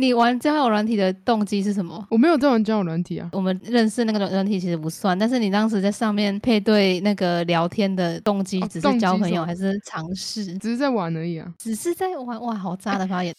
你玩交友软体的动机是什么？我没有在玩交友软体啊，我们认识那个软体其实不算，但是你当时在上面配对那个聊天的动机，只是交朋友还是尝试？只是在玩而已啊。只是在玩，哇，好渣的发言。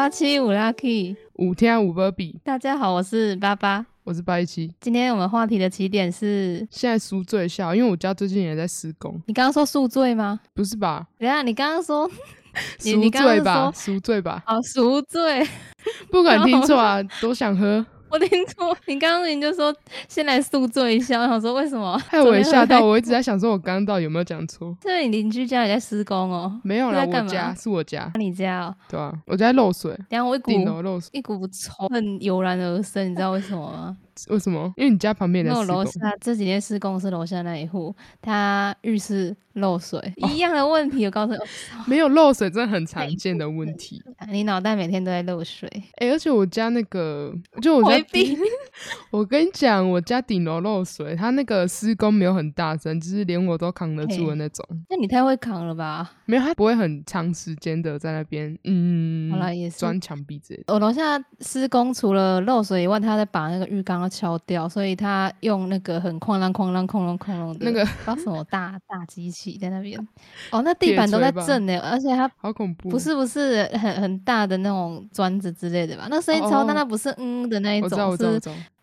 八七五 lucky，五天五波比，大家好，我是八八。我是八一七。今天我们话题的起点是现在赎罪笑，因为我家最近也在施工，你刚刚说宿醉吗？不是吧？等一下，你刚刚说 你赎罪吧，说赎罪吧，哦赎罪，不敢听错啊，都想喝，我听错，你刚刚你就说先来宿醉一下，我想说为什么？害我也吓到，我一直在想说，我刚刚到底有没有讲错？是不是你邻居家也在施工哦？没有啦，我家是我家，你家哦，对啊，我家在漏水，等一下我一股漏水，一股臭很油然而生，你知道为什么吗？为什么？因为你家旁边因也在施工，为我楼下这几天施工是楼下那一户，他浴室漏水，一样的问题。我告诉你，哦 没有漏水真的很常见的问题。你脑袋每天都在漏水，哎、而且我家那个，就我家回避。我跟你讲，我家顶楼漏水，他那个施工没有很大声，就是连我都扛得住的那种。那你太会扛了吧？没有，他不会很长时间的在那边，嗯，好了也是钻墙壁之类的。我楼下施工除了漏水以外，他在把那个浴缸要敲掉，所以他用那个很哐啷哐啷哐啷哐啷的那个不知道什么大大机器在那边。哦，那地板都在震呢，而且它好恐怖！不，是不是很很大的那种砖子之类的吧？那声音超大，哦那不是嗯的那一种，是。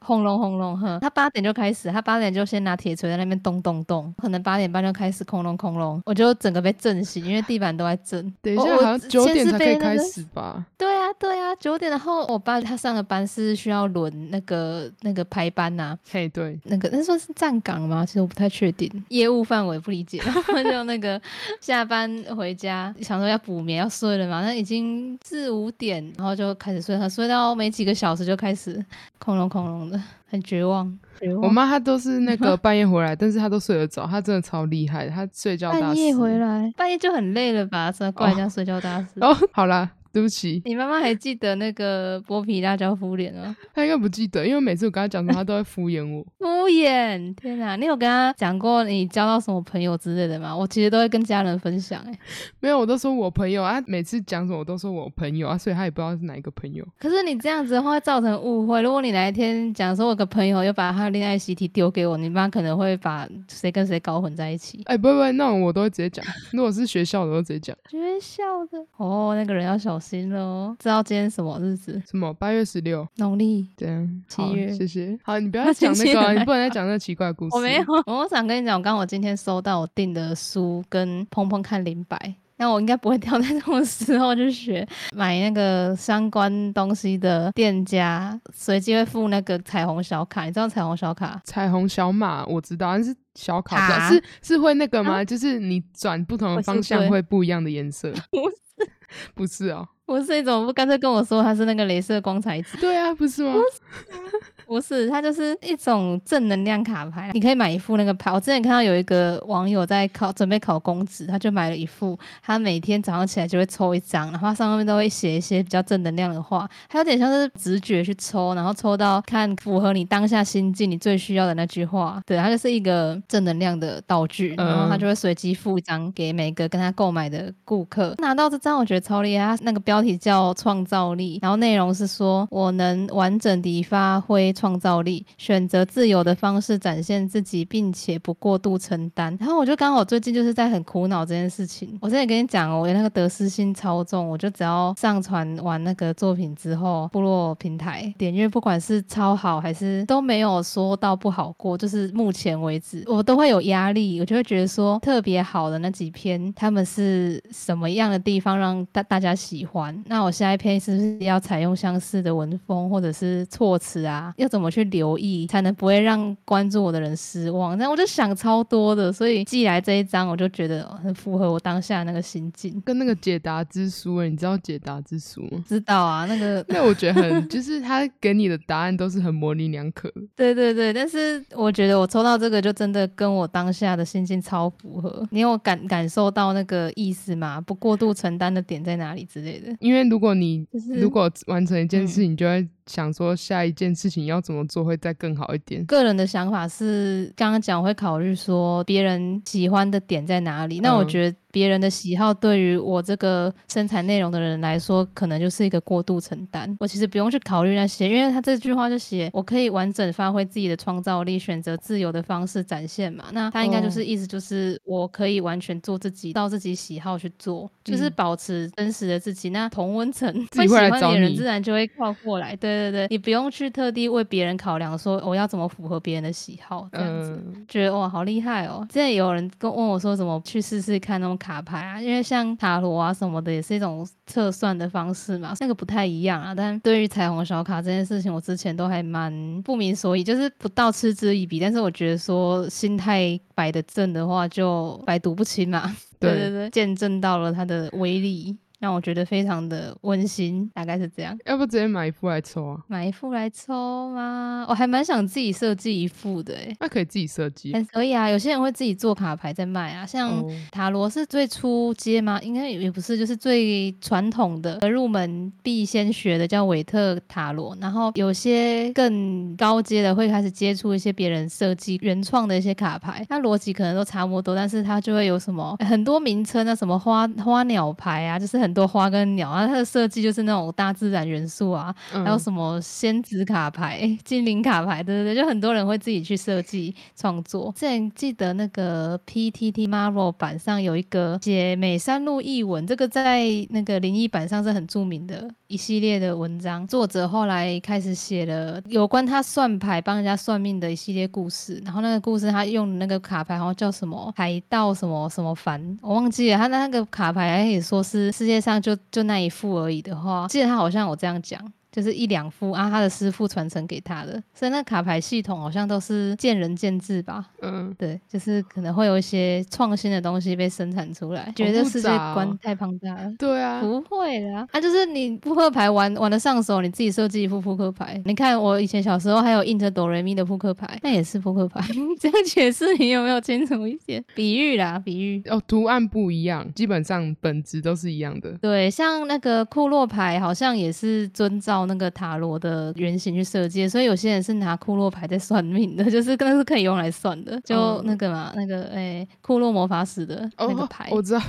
轰隆轰隆。哼，他八点就开始，他八点就先拿铁锤在那边咚咚咚，可能八点半就开始轰隆轰隆，我就整个被震醒，因为地板都在震。等一下，好像九点才可以开始吧？对啊，对啊，九点，然后我爸他上的班是需要轮那个那个排班呐、嘿，对，那个那算是站岗吗？其实我不太确定，业务范围不理解。然后就那个 下班回家，想说要补眠要睡了嘛，那已经四五点，然后就开始睡，他睡到没几个小时就开始空隆空隆的，很绝望。绝望我妈她都是那个 半夜回来，但是她都睡得着，她真的超厉害，她睡觉大。半夜回来，半夜就很累了吧？怎么怪人家睡觉大师？哦，好啦，对不起，你妈妈还记得那个剥皮辣椒敷脸吗？她应该不记得，因为每次我跟她讲说，她都会敷衍我。敷衍，天哪！你有跟她讲过你交到什么朋友之类的吗？我其实都会跟家人分享、欸，没有，我都说我朋友啊，每次讲什么我都说我朋友啊，所以她也不知道是哪一个朋友。可是你这样子的话会造成误会。如果你哪一天讲说我有个朋友又把他的恋爱习题丢给我，你妈可能会把谁跟谁搞混在一起。哎、不会不会，那种我都会直接讲。如果是学校的，我都直接讲。学校的哦，那个人要小心了哦。知道今天什么日子？什么八月十六，农历。这样好，七月谢谢。好，你不要那讲那个你不能再讲那个奇怪的故事。我没有，我想跟你讲，我刚我今天收到我订的书跟碰碰看零白。那我应该不会挑在这种时候去学买那个相关东西的店家，随机会附那个彩虹小卡。你知道彩虹小卡？彩虹小马我知道，但是小卡是是会那个吗？就是你转不同的方向对会不一样的颜色。不是哦。不是，你怎么不干脆跟我说他是那个镭射光材质？对啊，不是吗？不是，它就是一种正能量卡牌，你可以买一副那个牌。我之前看到有一个网友在考准备考公职，他就买了一副，他每天早上起来就会抽一张，然后它上面都会写一些比较正能量的话，还有点像是直觉去抽，然后抽到看符合你当下心境你最需要的那句话。对，它就是一个正能量的道具，然后他嗯就会随机附一张给每个跟他购买的顾客。拿到这张我觉得超厉害，它那个标题叫创造力，然后内容是说我能完整地发挥创造力，选择自由的方式展现自己，并且不过度承担。然后我就刚好最近就是在很苦恼这件事情。我之前跟你讲哦，我那个得失心超重，我就只要上传完那个作品之后，部落平台点阅不管是超好还是都没有说到不好过，就是目前为止我都会有压力，我就会觉得说特别好的那几篇，他们是什么样的地方让大大家喜欢？那我下一篇是不是要采用相似的文风或者是措辞啊？要怎么去留意才能不会让关注我的人失望？那我就想超多的，所以寄来这一张，我就觉得很符合我当下那个心境。跟那个解答之书、欸，你知道解答之书吗？知道啊，那个那我觉得很，就是他给你的答案都是很模棱两可。对对对，但是我觉得我抽到这个就真的跟我当下的心境超符合。你有感感受到那个意思吗？不过度承担的点在哪里之类的？因为如果你就是如果完成一件事，你就会想说下一件事情要怎么做会再更好一点。个人的想法是，刚刚讲我会考虑说别人喜欢的点在哪里。那我嗯觉得别人的喜好对于我这个生产内容的人来说，可能就是一个过度承担。我其实不用去考虑那些，因为他这句话就写我可以完整发挥自己的创造力，选择自由的方式展现嘛。那他应该就是哦意思就是我可以完全做自己，到自己喜好去做，就是嗯保持真实的自己。那同温层会喜欢你的人，自然就会靠过来。对对对，你不用去特地为别人考量，说我要怎么符合别人的喜好这样子。嗯，觉得哇，好厉害哦！之前有人跟问我说，怎么去试试看那种卡牌啊？因为像塔罗啊什么的，也是一种测算的方式嘛，那个不太一样啊。但对于彩虹小卡这件事情，我之前都还蛮不明所以，就是不到嗤之以鼻。但是我觉得说心态摆的正的话，就百毒不侵嘛。对对对。对，见证到了它的威力，让我觉得非常的温馨，大概是这样。要不直接买一副来抽啊？买一副来抽吗？我还蛮想自己设计一副的诶。那可以自己设计。还可以啊，有些人会自己做卡牌在卖啊，像哦塔罗是最初阶吗？应该也不是，就是最传统的入门必先学的叫韦特塔罗，然后有些更高阶的会开始接触一些别人设计原创的一些卡牌，那逻辑可能都差不多，但是它就会有什么很多名称啊，什么花花鸟牌啊，就是很多花跟鸟，啊它的设计就是那种大自然元素啊，嗯还有什么仙子卡牌、精灵卡牌，对对对，就很多人会自己去设计创作。之前记得那个 PTT Marvel 版上有一个写美山路译文，这个在那个灵异版上是很著名的一系列的文章。作者后来开始写了有关他算牌、帮人家算命的一系列故事。然后那个故事他用的那个卡牌好像叫什么海盗什么什么凡，我忘记了。他那个卡牌也说是世界上就就那一副而已的话，记得他好像有这样讲。就是一两副啊，他的师傅传承给他的，所以那卡牌系统好像都是见仁见智吧。嗯，对，就是可能会有一些创新的东西被生产出来，觉得世界观太庞大了。对啊，不会啦，啊，就是你扑克牌玩玩的上手，你自己设计一副扑克牌。你看我以前小时候还有印着哆瑞咪的扑克牌，那也是扑克牌。这样解释你有没有清楚一点？比喻啦，比喻。哦，图案不一样，基本上本质都是一样的。对，像那个库洛牌好像也是遵照那个塔罗的原型去设计，所以有些人是拿库洛牌在算命的，就是那是可以用来算的，就哦那个嘛，那个哎、库洛魔法使的那个哦牌。，我知道，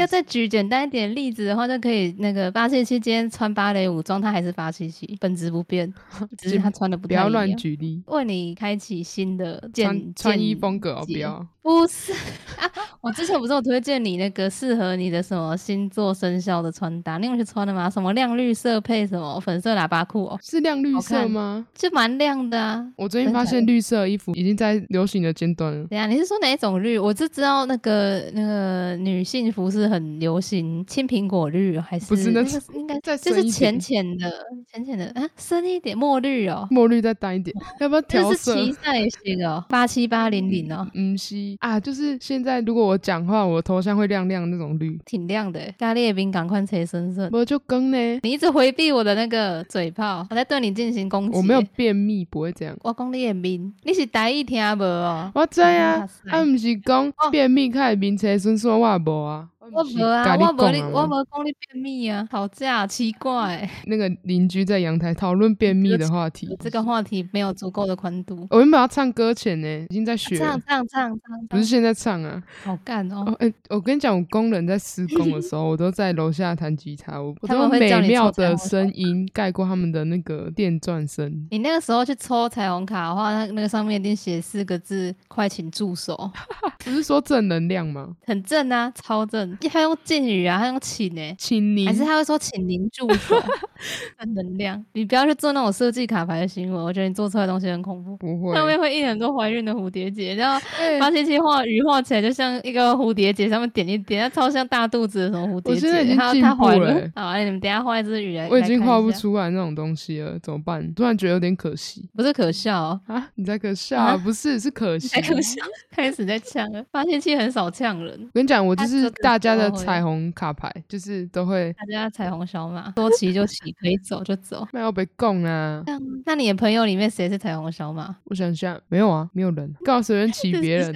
要再举简单一点例子的话，就可以那个八七七今天穿芭蕾舞装，他还是八七七，本质不变，只是他穿的不不要乱。举例，为你开启新的穿穿衣风格哦，不要。不是啊，我之前不是有推荐你那个适合你的什么星座生肖的穿搭，你有去穿的吗？什么亮绿色配什么粉色喇叭裤哦，是亮绿色吗？就蛮亮的啊。我最近发现绿色衣服已经在流行的尖端了。等一下，你是说哪一种绿？我只知道那个那个女性服是很流行青苹果绿，还是不是那那个是应该再就是深一点浅浅的浅浅的啊，深一点墨绿哦，墨绿再淡一点，要不要 调这是色？也行哦，八七八零零哦，嗯，是啊，就是现在如果我讲话，我头像会亮亮那种绿，挺亮的欸。咖喱冰赶快切身身。我就更呢，你一直回避我的那个嘴炮，我在对你进行攻击。我没有，便秘，不会这样。我讲你的面，你是台语听无哦？我知啊啊，毋是讲便秘开面车顺顺我也无啊，我无啊，我无你，讲我无讲你便秘啊，吵架奇怪，那个邻居在阳台讨论便秘的话题。这个话题没有足够的宽度。我原本要唱歌前呢，已经在学了，唱唱唱唱，不是现在唱啊。好干哦哦，。哎、我跟你讲，我工人在施工的时候，我都在楼下弹吉他，我我他都用美妙的声音盖过他们的那个电钻声。你那个时候去抽彩虹卡的话，那那个上面一定写四个字：“快请助手。不是说正能量吗？”很正啊，超正。他用敬语啊，他用请呢、请您还是他会说请您住手？正能量，你不要去做那种设计卡牌的行为，我觉得你做出来的东西很恐怖。不会，上面会印很多怀孕的蝴蝶结，然后哎八七七画鱼画起来就像一个蝴蝶结，上面点一点，它超像大肚子的什么蝴蝶结。我现在已经它进步了。好，哎你们等一下画一只鱼来。我已经画不出来那种东西了，怎么办？突然觉得有点可惜不是可笑、哦，啊！你在可笑、啊不是，是可惜。太可笑，开始在呛了。八七七很少呛人，我跟你讲，我就是大家的彩虹卡牌，就是都会他家彩虹小马，说骑就骑，可以走就走。没有被供啊。那那你的朋友里面谁是彩虹小马？我想一下，没有啊，没有人，告诉人 骑别人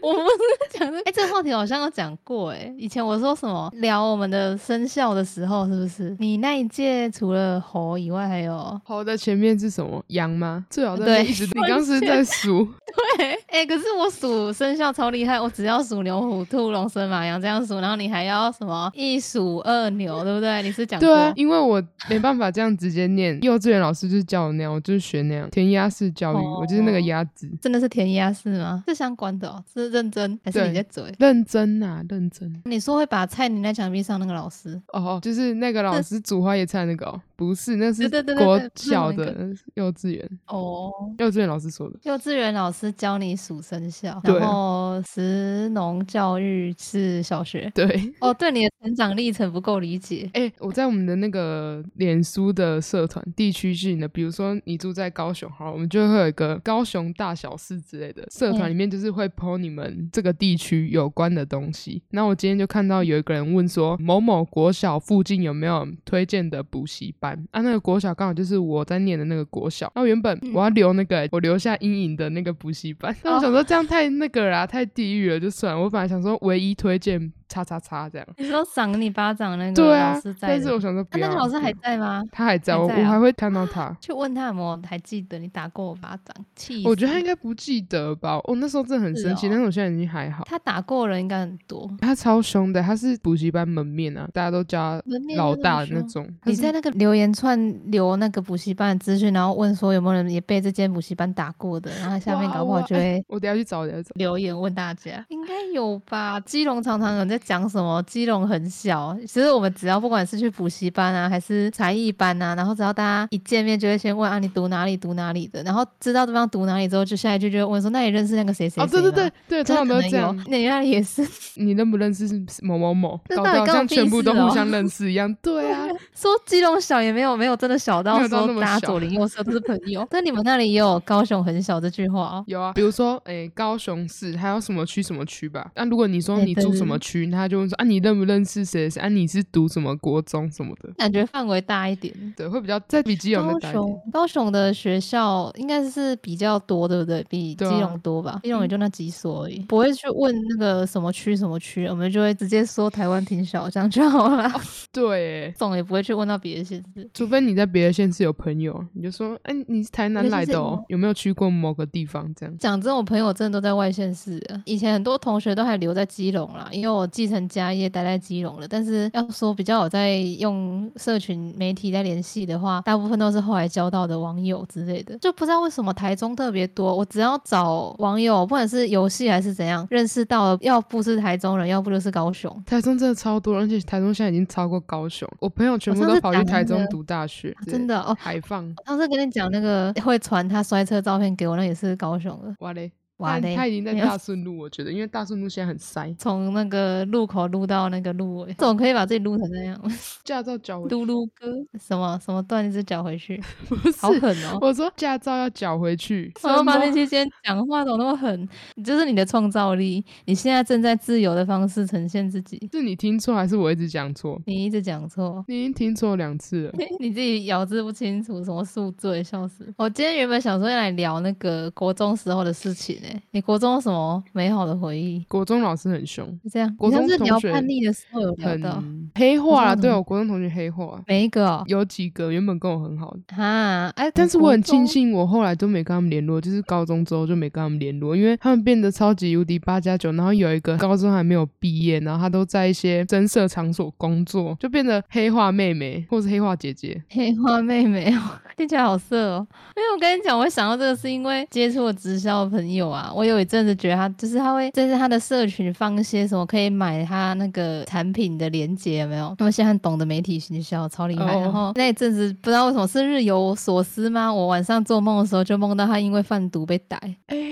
我不是讲的。哎、这个话题好像有讲过哎、以前我说什么聊我们的生肖的时候，是不是？你那一届除了猴以外，还有猴的前面是什么？羊吗？最好在一直，你刚是在数，对，哎、可是我数生肖超厉害，我只要数牛、虎、兔、龙、蛇、马、羊这样数，然后你还要什么 一鼠二牛，对不对？你是讲？对啊，因为我没办法这样直接念，幼稚园老师就是教我那样，我就是学那样填鸭式教育，我就是那个哦鸭子，真的是填鸭式吗？是相关的哦，是认真还是你对在嘴？认真呐、认真。你说会把菜粘在墙壁上那个老师，哦，就是那个老师煮花椰菜那个哦，不是，那是国小的幼稚园，哦，幼稚园老师说的。幼稚园老师教你数生肖，然后实农教育是小学。对，哦，对你的成长历程不够理解。哎、我在我们的那个脸书的社团地区性的，比如说你住在高雄，好，我们就会有一个高雄大小事之类的社团，嗯里面就是会 po 你们这个地区有关的东西。那我今天就看到有一个人问说，某某国小附近有没有推荐的补习班？啊，那个国小刚好就是我在念的那个国小。那原本我要留那个我留下阴影的那个补习班，但我想说这样太那个啦，太地狱了，就算了。我本来想说唯一推荐叉叉叉这样。你说赏你巴掌那个对啊老师，在但，是我想说不要。啊那个老师还在吗？他还在，我我还会看到他。去问他有没有还记得你打过我巴掌，气！我觉得他应该不记得吧？我、那时候真的很生气，是哦但是我现在已经还好。他打过人应该很多。他超凶的，他是补习班门面啊，大家都叫他老大的那种。你在那个留言串留那个补习班的资讯，然后问说有没有人也被这间补习班打过的，然后下面搞不好就会我等下去找，我等下去找。留言问大家，应该有吧？基隆常常有人在讲什么，基隆很小。其实我们只要不管是去补习班啊，还是才艺班啊，然后只要大家一见面就会先问啊，你读哪里读哪里的，然后知道对方读哪里之后，就下一句就会问说，那你认识那个谁谁谁哦，吗？对对对对，通常都是这样。。那你那里也是你认不认识是某某某？这搞得好像全部都 互相认识一样。对啊，说基隆小也没有没有真的小到 说大家左邻右舍都是朋友。但你们那里也有高雄很小这句话哦。有啊，比如说，诶、高雄市还有什么区什么区吧？那、如果你说哎你住什么区，那他就问说啊，你认不认识谁谁谁？啊，你是读什么国中什么的？感觉范围大一点。对，会比较在比基隆高再大一点。雄高雄的学校应该是比较多，对不对？比基隆多吧？基隆也就那几所而已，不会去问那个什么区什么区，我们就会直接说台湾挺小，这样就好了。对，总也不会去问到别的县市。除非你在别的县市有朋友，你就说，哎、你是台南来的哦有，有没有去过某个地方？这样。讲真，我朋友真的都在外县市。以前很多同学都还留在基隆啦，因为我继承家业待在基隆了。但是要说比较有在用社群媒体在联系的话，大部分都是后来交到的网友之类的。就不知道为什么台中特别多，我只要找网友，不管是游戏还是怎样，认识到了，要不是台中人，要不就是高雄。台中真的超多，而且台中现在已经超过高雄。我朋友全部都跑去台中读大学，对真的哦，海放。上次跟你讲那个会传他摔车照片给我，那也是高雄的。哇嘞，哇嘞，他他已经在大顺路，我觉得，因为大顺路现在很塞，从那个路口撸到那个路尾，怎么可以把自己撸成那样？驾照缴回去噜噜哥什么什么断一只脚回去，不好。狠哦！我说驾照要缴回去，什么发现期间讲话怎么那么狠？这是你的创造力，你现在正在自由的方式呈现自己。是你听错还是我一直讲错？你一直讲错，你已经听错两次了。你自己咬字不清楚，什么宿醉，笑死！我今天原本想说要来聊那个国中时候的事情诶、你国中有什么美好的回忆？国中老师很凶，就这样，国中同学叛逆的时候有聊到很黑化了。对我国中同学黑化，每一个哦，有几个原本跟我很好的，哈，哎，但是我很庆幸，我后来都没跟他们联络，就是高中之后就没跟他们联络，因为他们变得超级无敌八加九，然后有一个高中还没有毕业，然后他都在一些增色场所工作，就变得黑化妹妹或是黑化姐姐。黑化妹妹哦，听起来好色哦。因为我跟你讲，我想到这个是因为接触了直销的朋友啊，我有一阵子觉得他就是他会在他的社群放一些什么可以买他那个产品的链接，有没有？他们现在懂得媒体行销，超厉害。哦然后那一阵子不知道为什么是日有所思吗？我晚上做梦的时候就梦到他因为贩毒被逮，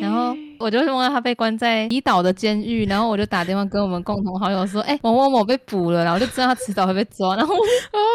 然后我就梦到他被关在离岛的监狱，然后我就打电话跟我们共同好友说，哎、某某某被捕了，然后就知道他迟早会被抓，然后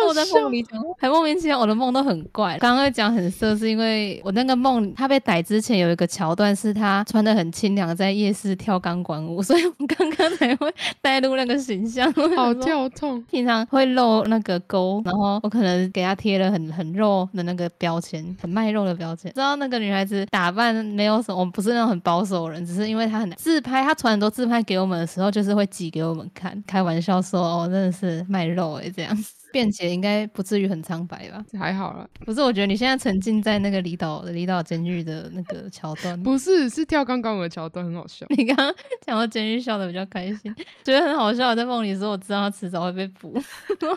我在梦里讲，还莫名其妙，我的梦都很怪。刚刚会讲很色，是因为我那个梦他被逮之前有一个桥段，是他穿的很清凉，在夜市跳钢管舞，所以我刚刚才会带入那个形象。好跳痛。平常会露那个沟，然后我可能给他贴了很很肉的那个标签，很卖肉的标签。知道那个女孩子打扮没有什么，我们不是那种很保守走人，只是因为他很自拍，他传很多自拍给我们的时候，就是会挤给我们看，开玩笑说哦，真的是卖肉诶、这样。辩解应该不至于很苍白吧？还好啦，不是，我觉得你现在沉浸在那个离岛离岛监狱的那个桥段。不是是跳刚刚的桥段很好笑。你刚刚讲到监狱笑的比较开心，觉得很好笑。在梦里说我知道他迟早会被捕，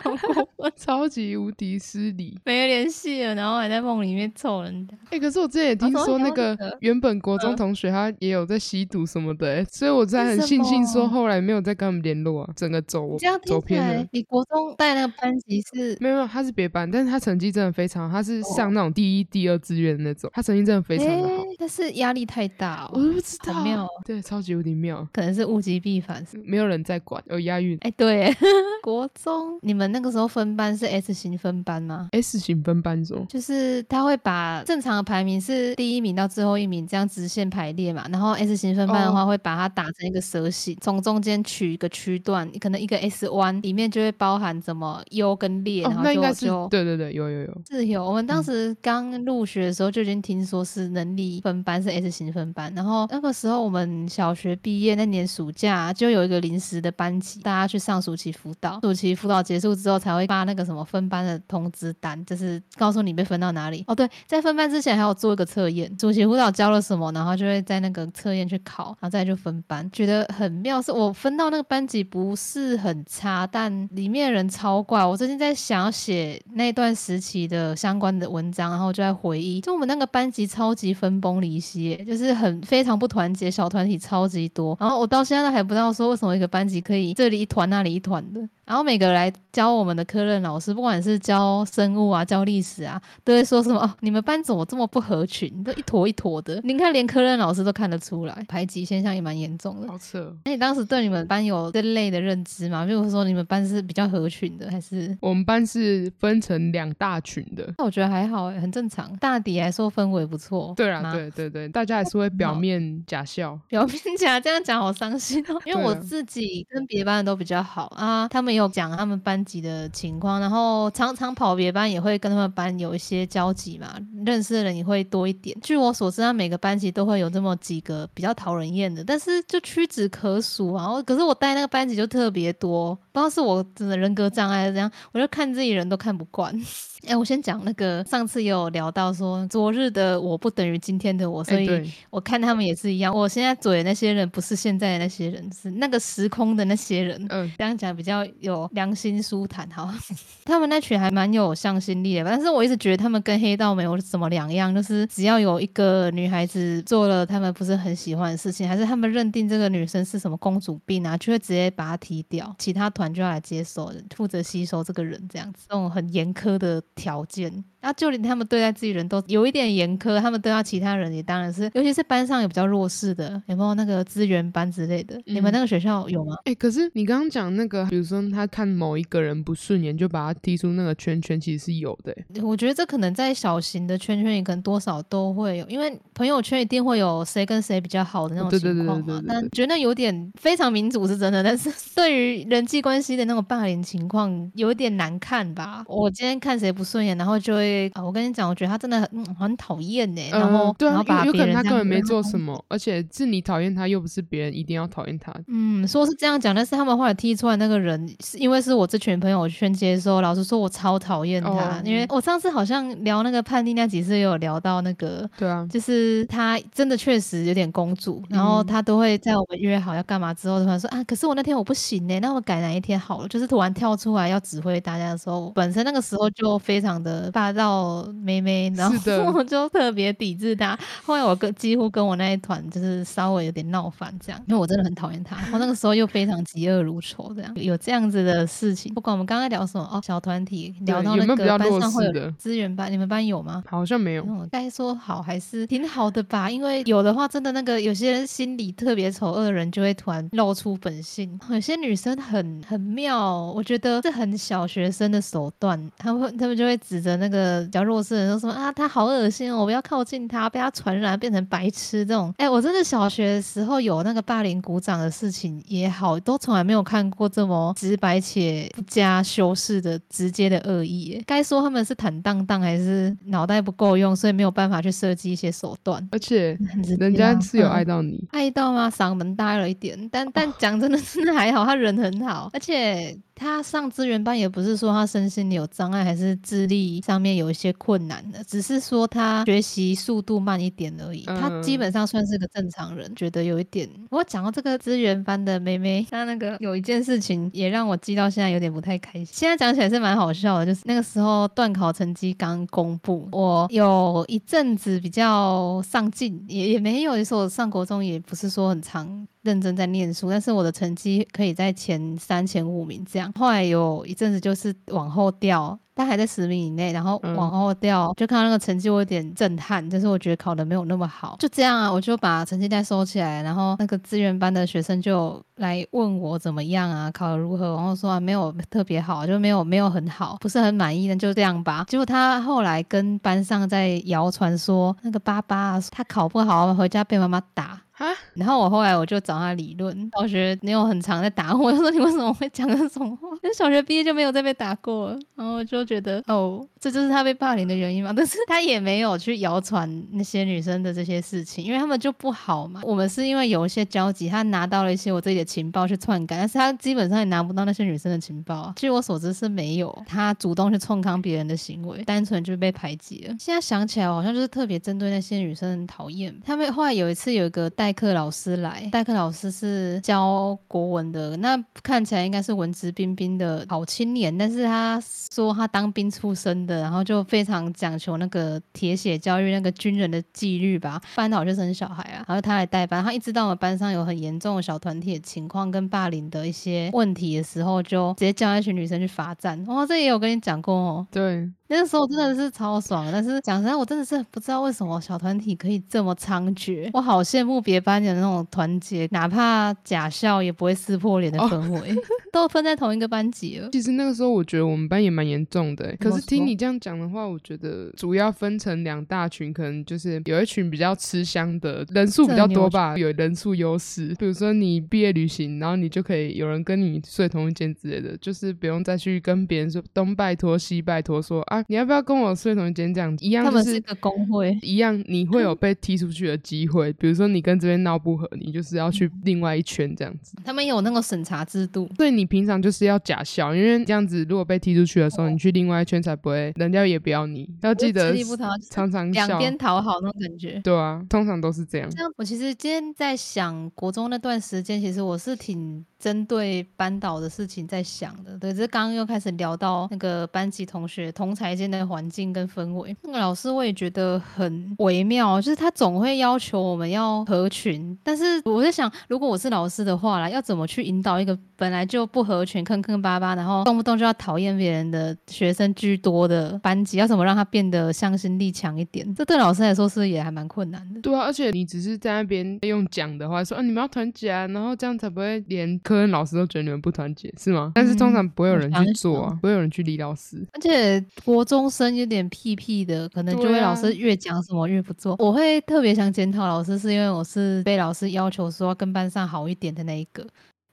好过分，超级无敌失礼。没联系了，然后还在梦里面凑人家。哎、可是我之前也听说那个原本国中嗯同学他也有在吸毒什么的、欸，所以我在很庆幸说后来没有再跟他们联络啊，整个走走偏了。，你国中带那个班级是没有没有，他是别班，但是他成绩真的非常好，他是上那种第一、第二志愿的那种，他成绩真的非常的好。诶但是压力太大我哦，都不知道，对，超级无敌妙，可能是物极必反。没有人在管，有押韵。哎、对，国中你们那个时候分班是 S 型分班吗？S 型分班中，就是他会把正常的排名是第一名到最后一名这样直线排列嘛，然后 S 型分班的话哦会把它打成一个蛇形，从中间取一个区段，可能一个 S 弯里面就会包含怎么优跟裂，哦然，后那应该是就就对对对，有有有，是有，我们嗯当时刚入学的时候就已经听说是能力分班是 S 型分班，然后那个时候我们小学毕业那年暑假就有一个临时的班级，大家去上暑期辅导，暑期辅导结束之后才会发那个什么分班的通知单，就是告诉你被分到哪里。哦，对，在分班之前还有做一个测验，暑期辅导教了什么，然后就会在那个测验去考，然后再就分班，觉得很妙。是我分到那个班级不是很差，但里面的人超怪。我最近在想要写那段时期的相关的文章，然后就在回忆，就我们那个班级超级分崩离析，就是很非常不团结，小团体超级多。然后我到现在都还不知道说为什么一个班级可以这里一团那里一团的。然后每个来教我们的科任老师，不管是教生物啊、教历史啊，都会说什么哦，你们班怎么这么不合群，都一坨一坨的。你看，连科任老师都看得出来，排挤现象也蛮严重的。好扯哦。那你当时对你们班有这类的认知吗？比如说你们班是比较合群的，还是？我们班是分成两大群的。那我觉得还好欸，很正常。大抵来说氛围不错。对啊，对对对，大家还是会表面假笑。表面假这样讲好伤心哦，因为我自己跟别班的都比较好啊，他们也有讲他们班级的情况，然后常常跑别班也会跟他们班有一些交集嘛，认识的人也会多一点。据我所知，他每个班级都会有这么几个比较讨人厌的，但是就屈指可数啊。然后可是我带那个班级就特别多，不知道是我真的人格障碍还是怎样，我就看自己人都看不惯。哎、我先讲那个，上次也有聊到说，昨日的我不等于今天的我，所以我看他们也是一样。我现在嘴的那些人，不是现在的那些人，是那个时空的那些人。嗯，这样讲比较有良心舒坦，好。他们那群还蛮有向心力的，但是我一直觉得他们跟黑道没有什么两样，就是只要有一个女孩子做了他们不是很喜欢的事情，还是他们认定这个女生是什么公主病啊，就会直接把她踢掉，其他团就要来接手，负责吸收这个人，这样子，这种很严苛的条件。啊，就连他们对待自己人都有一点严苛，他们对待其他人也当然是，尤其是班上有比较弱势的，有没有那个资源班之类的？你们嗯那个学校有吗？哎、可是你刚刚讲那个，比如说他看某一个人不顺眼，就把他踢出那个圈圈，其实是有的、欸。我觉得这可能在小型的圈圈里可能多少都会有，因为朋友圈一定会有谁跟谁比较好的那种对对对情况嘛。但觉得有点非常民主是真的，但是对于人际关系的那种霸凌情况有点难看吧。我今天看谁不顺眼，然后就会啊，我跟你讲，我觉得他真的很嗯很讨厌呢，然后、嗯对啊，然后把有有可能他根本没做什么，而且是你讨厌他，又不是别人一定要讨厌他。嗯，说是这样讲，但是他们后来踢出来那个人，是因为是我这群朋友圈接的时候，老实说，我超讨厌他，哦因为我上次好像聊那个叛逆那几次，也有聊到那个。对啊，就是他真的确实有点公主，然后嗯他都会在我们约好要干嘛之后，突然说啊，可是我那天我不行呢，那我改哪一天好了？就是突然跳出来要指挥大家的时候，本身那个时候就非常的霸道妹妹，然后 我就特别抵制他。后来我跟几乎跟我那一团就是稍微有点闹翻这样，因为我真的很讨厌他。我那个时候又非常嫉恶如仇，这样有这样子的事情。不管我们刚刚聊什么哦，小团体聊到那个班上会有资源班，你们班有吗？好像没有。嗯，该说好还是挺好的吧，因为有的话，真的那个有些人心里特别丑恶的人就会突然露出本性。有些女生很很妙，我觉得这很小学生的手段，他们会他们就会指着那个比较弱势的人说什么啊，他好恶心哦，我不要靠近他，被他传染变成白痴这种。哎，我真的小学的时候有那个霸凌鼓掌的事情也好，都从来没有看过这么直白且不加修饰的直接的恶意。该说他们是坦荡荡还是脑袋不够用，所以没有办法去设计一些手段。而且人家是有嗯爱到你，爱到吗？嗓门大了一点，但但讲真的 真的还好，他人很好，而且他上资源班也不是说他身心里有障碍，还是智力上面有一些困难的，只是说他学习速度慢一点而已。他嗯基本上算是个正常人，觉得有一点。我讲到这个资源班的妹妹，她那个有一件事情也让我记到现在有点不太开心。现在讲起来是蛮好笑的，就是那个时候段考成绩刚公布，我有一阵子比较上进，也也没有，就是我上国中也不是说很长认真在念书，但是我的成绩可以在前三、前五名这样。后来有一阵子就是往后掉。但还在十名以内，然后嗯往后掉，就看到那个成绩，我有点震撼，就是我觉得考的没有那么好，就这样啊，我就把成绩单收起来，然后那个志愿班的学生就来问我怎么样啊，考得如何，然后说啊没有特别好，就没有没有很好，不是很满意，那就这样吧。结果他后来跟班上在谣传说，那个爸爸他考不好，回家被妈妈打。啊，然后我后来我就找他理论，小学没有很常在打我，我就说你为什么会讲这种话？因为小学毕业就没有再被打过，然后我就觉得哦，这就是他被霸凌的原因嘛。但是他也没有去谣传那些女生的这些事情，因为他们就不好嘛。我们是因为有一些交集，他拿到了一些我自己的情报去篡改，但是他基本上也拿不到那些女生的情报。据我所知是没有他主动去冲康别人的行为，单纯就是被排挤了。现在想起来，好像就是特别针对那些女生很讨厌。他们后来有一次有一个带代课老师来，代课老师是教国文的，那看起来应该是文质彬彬的好青年，但是他说他当兵出身的，然后就非常讲求那个铁血教育，那个军人的纪律吧。班导就生小孩啊，然后他来带班，他一知道我们班上有很严重的小团体的情况跟霸凌的一些问题的时候，就直接叫那群女生去罚站。哦，这也有跟你讲过哦。对，那个时候真的是超爽，但是讲实在，我真的是不知道为什么小团体可以这么猖獗。我好羡慕别班的那种团结，哪怕假笑也不会撕破脸的氛围，都分在同一个班级了。其实那个时候我觉得我们班也蛮严重的可是听你这样讲的话，我觉得主要分成两大群，可能就是有一群比较吃香的，人数比较多吧，有人数优势。比如说你毕业旅行，然后你就可以有人跟你睡同一间之类的，就是不用再去跟别人说东拜托西拜托说啊，你要不要跟我睡同一间这样一样他就是。们是个工会，一样，你会有被踢出去的机会。比如说，你跟这边闹不和，你就是要去另外一圈这样子。他们有那个审查制度。对你平常就是要假笑，因为这样子如果被踢出去的时候，你去另外一圈才不会，人家也不要你。要记得常常。两边讨好那种感觉。对啊，通常都是这样。这样，我其实今天在想国中那段时间，其实我是挺针对班导的事情在想的。对，只是刚刚又开始聊到那个班级同学同才间的环境跟氛围，那个老师我也觉得很微妙，就是他总会要求我们要合群，但是我在想，如果我是老师的话啦，要怎么去引导一个本来就不合群、坑坑巴巴，然后动不动就要讨厌别人的学生居多的班级，要怎么让他变得向心力强一点？这对老师来说是也还蛮困难的。对啊，而且你只是在那边用讲的话说啊，你们要团结啊，然后这样才不会连科任老师都觉得你们不团结，是吗？但是通常不会有人去做啊，不会有人去理老师。而且国中生有点屁屁的，可能就会老师越讲什么越不做。我会特别想检讨老师，是因为我是被老师要求说要跟班上好一点的那一个。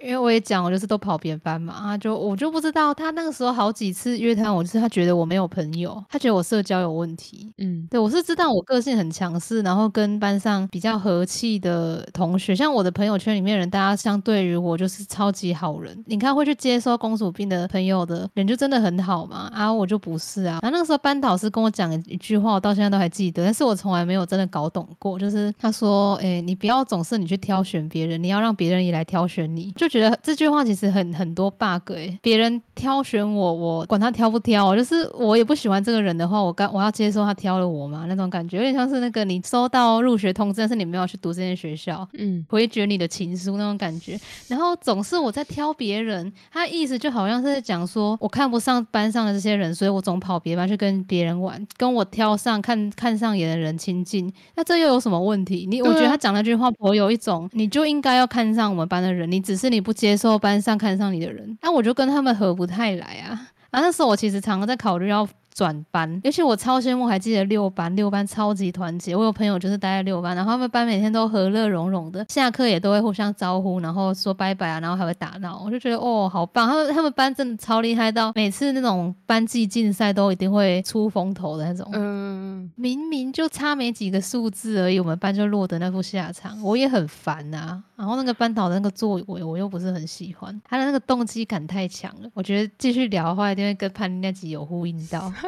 因为我也讲，我就是都跑别班嘛，啊就我就不知道他那个时候好几次约谈我，就是他觉得我没有朋友，他觉得我社交有问题。嗯，对我是知道我个性很强势，然后跟班上比较和气的同学，像我的朋友圈里面人，大家相对于我就是超级好人。你看会去接收公主病的朋友的人，就真的很好嘛？啊，我就不是啊。然后那个时候班导师跟我讲一句话，我到现在都还记得，但是我从来没有真的搞懂过，就是他说：“哎、你不要总是你去挑选别人，你要让别人也来挑选你。”就就觉得这句话其实很很多 bug 哎、别人挑选我，我管他挑不挑，就是我也不喜欢这个人的话，我该我要接受他挑了我嘛，那种感觉有点像是那个你收到入学通知，但是你没有去读这间学校，嗯，回绝你的情书那种感觉，然后总是我在挑别人，他意思就好像是在讲说我看不上班上的这些人，所以我总跑别班去跟别人玩，跟我挑上看 看上眼的人亲近，那这又有什么问题？你我觉得他讲那句话，颇有一种你就应该要看上我们班的人，你只是你你不接受班上看上你的人，那我就跟他们合不太来啊。啊，那时候我其实常常在考虑要转班，尤其我超羡慕，还记得六班，六班超级团结。我有朋友就是待在六班，然后他们班每天都和乐融融的，下课也都会互相招呼，然后说拜拜啊，然后还会打闹，我就觉得哦，好棒。他们他们班真的超厉害到每次那种班级竞赛都一定会出风头的那种。嗯，明明就差没几个数字而已，我们班就落得那副下场，我也很烦呐、然后那个班导的那个作为，我又不是很喜欢，他的那个动机感太强了。我觉得继续聊的话，一定会跟潘丽那集有呼应到。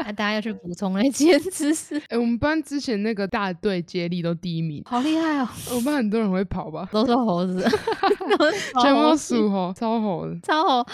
大家要去补充那几件 知识，哎、我们班之前那个大队接力都第一名，好厉害哦！我们班很多人会跑吧，都是猴子，都是全部都属猴，超猴的。超猴，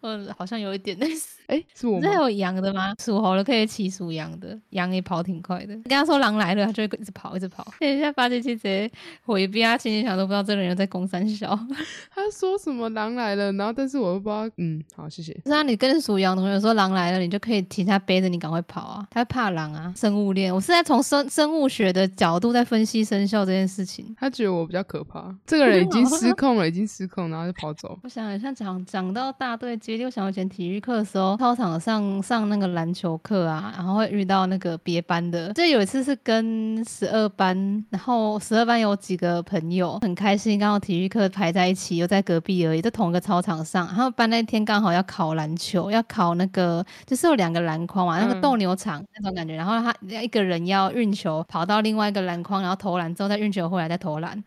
呃，好像有一点但是。哎、是我们？这有羊的吗？属猴的可以骑属羊的，羊也跑挺快的。跟他说狼来了，他就会一直跑，一直跑。等一下八七七直接回避，他心里想都不知道这个人又在攻三小。他说什么狼来了，然后但是我又不知道，嗯，好，谢谢。不是啊，你跟属羊的同学说狼来了，你就可以请他背着你赶快跑啊。他会怕狼啊，生物链。我是在从生生物学的角度在分析生肖这件事情。他觉得我比较可怕，这个人已经失控了，已经失控，然后就跑走。我想像讲讲到大队接力，我想以前体育课的时候，操场上上那个篮球课啊，然后会遇到那个别班的。就有一次是跟十二班，然后十二班有几个朋友很开心，刚好体育课排在一起，又在隔壁而已，在同一个操场上。他们班那天刚好要考篮球，要考那个就是有两个篮筐嘛，那个嗯斗牛场那种感觉。然后他一个人要运球跑到另外一个篮筐，然后投篮之后再运球回来再投篮。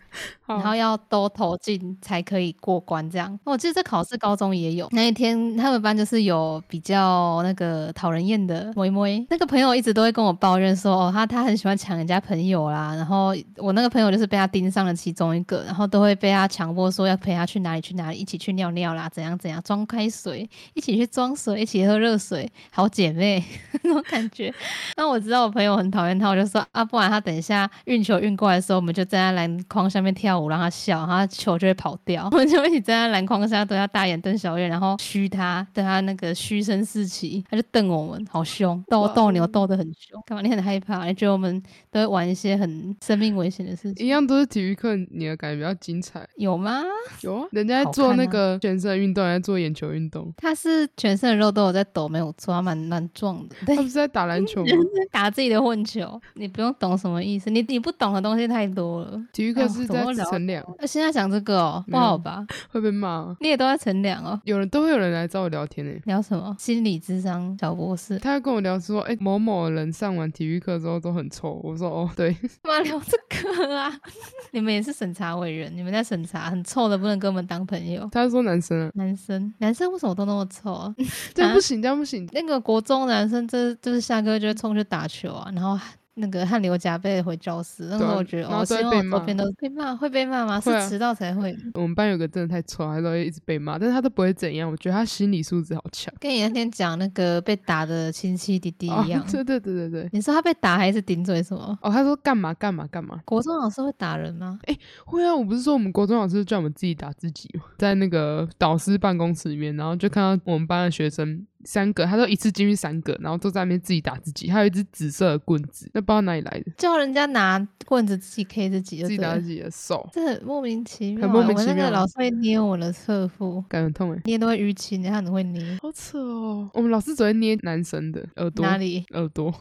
然后要都投进才可以过关，这样。我记得这考试高中也有。那一天他们班就是有比较那个讨人厌的妹妹，那个朋友一直都会跟我抱怨说，哦，他他很喜欢抢人家朋友啦。然后我那个朋友就是被他盯上了其中一个，然后都会被他强迫说要陪他去哪里去哪里，一起去尿尿啦，怎样怎样，装开水，一起去装水，一起喝热水，好姐妹那种感觉。那我知道我朋友很讨厌他，我就说啊，不然他等一下运球运过来的时候，我们就站在篮筐下面跳舞，让他笑，然后球就会跑掉。我们就一起站在篮筐下对他大眼瞪小眼，然后嘘他，对他那个嘘声四起，他就瞪我们，好凶，斗哇斗牛斗得很凶。干嘛？你很害怕？你觉得我们都会玩一些很生命危险的事情一？样都是体育课，你的感觉比较精彩。有吗？有啊，人家在做那个全身的运动，人家做眼球运动，他是全身的肉都有在抖，没有错，他蛮蛮壮的。对 他，不是在打篮球吗？打自己的混球，你不用懂什么意思，你你不懂的东西太多了。体育课哦是在乘凉，那现在讲这个哦，不好吧？会被骂啊。你也都在乘凉哦。有人都会有人来找我聊天呢、聊什么？心理智商小博士，他会跟我聊说，哎、某某人上完体育课之后都很臭。我说，哦，对，干嘛聊这个啊？你们也是审查委员，你们在审查，很臭的不能跟我们当朋友。他说男生啊，男生，男生为什么都那么臭啊？这样不行，这样不行。那个国中男生，这就是下课就会冲去打球啊，然后那个汗流浃背地回教室。那时候我觉得，然后哦，希望都会被骂我周边都被骂，会被骂吗？是迟到才会。我们班有个真的太丑，他都会一直被骂，但是他都不会怎样。我觉得他心理素质好强。跟你那天讲那个被打的亲戚弟弟哦一样。对对对对对。你说他被打还是顶嘴什么？哦，他说干嘛干嘛干嘛？国中老师会打人吗？会啊，我不是说我们国中老师叫我们自己打自己吗？在那个导师办公室里面，然后就看到我们班的学生三个，他都一次进去三个，然后都在那边自己打自己，还有一只紫色的棍子，那不知道哪里来的，叫人家拿棍子自己 K 自己自己打自己的手，这很莫名其妙欸。很莫名其妙我那个老师会捏我的侧腹，感觉很痛哎，捏都会淤青，他很会捏。好扯哦。我们老师只会捏男生的耳朵，哪里？耳朵，